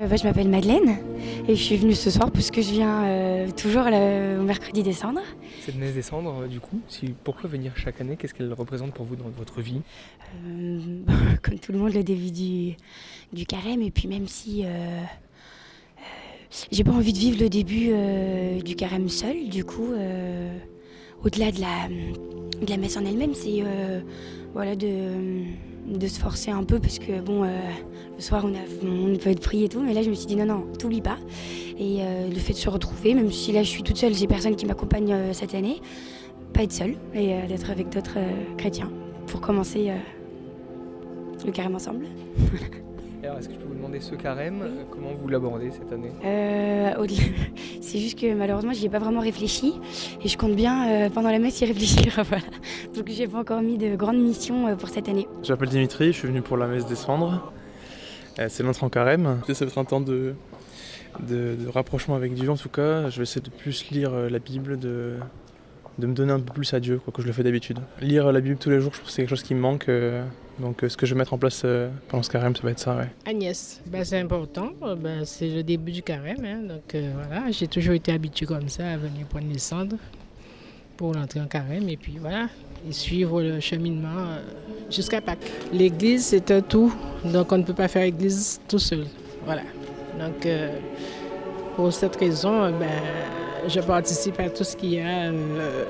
Euh, bah, je m'appelle Madeleine et je suis venue ce soir parce que je viens euh, toujours le, mercredi des cendres. Cette messe des cendres, du coup, si, pourquoi venir chaque année? Qu'est-ce qu'elle représente pour vous dans votre vie? Euh, comme tout le monde, le début du, du carême et puis même si euh, j'ai pas envie de vivre le début du carême seul, du coup, au-delà de la, de la messe en elle-même, c'est euh, voilà, de, se forcer un peu parce que bon, euh, le soir on, peut être pris et tout, mais là je me suis dit non, non, t'oublies pas. Et euh, le fait de se retrouver, même si là je suis toute seule, j'ai personne qui m'accompagne cette année, pas être seule et d'être avec d'autres chrétiens pour commencer le carême ensemble. Alors, est-ce que je peux vous demander ce carême euh, Comment vous l'abordez cette année? Euh, au-delà- c'est juste que malheureusement, j'y ai pas vraiment réfléchi et je compte bien euh, pendant la messe y réfléchir. voilà. Donc j'ai pas encore mis de grandes missions euh, pour cette année. Je m'appelle Dimitri, je suis venu pour la messe des cendres. Euh, C'est l'entrée en carême. Ça va être un temps de, de, de rapprochement avec Dieu en tout cas. Je vais essayer de plus lire euh, la Bible, de, de me donner un peu plus à Dieu quoi, que je le fais d'habitude. Lire la Bible tous les jours, je trouve que c'est quelque chose qui me manque. euh, donc euh, ce que je vais mettre en place euh, pendant ce carême, ça va être ça. Ouais. Agnès, ben, c'est important, euh, ben, c'est le début du carême, hein, donc euh, voilà, j'ai toujours été habituée comme ça à venir prendre les cendres pour l'entrée en carême. Et puis voilà, et suivre le cheminement jusqu'à Pâques. L'église, c'est un tout, donc on ne peut pas faire l'église tout seul, voilà. Donc euh, pour cette raison, ben, je participe à tout ce qu'il y a euh,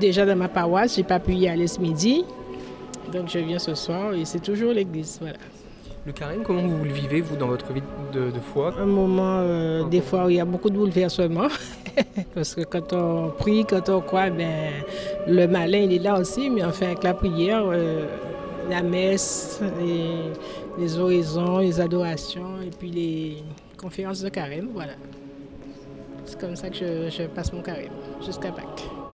déjà dans ma paroisse, j'ai pas pu y aller ce midi, donc je viens ce soir et c'est toujours l'église, voilà. Le carême, comment vous le vivez, vous, dans votre vie de, de foi? Un moment, euh, des fois, où il y a beaucoup de bouleversements. Parce que quand on prie, quand on croit, ben, le malin, il est là aussi. Mais enfin, avec la prière, euh, la messe, les, les oraisons, les adorations et puis les conférences de carême, voilà. C'est comme ça que je, je passe mon carême, jusqu'à Pâques.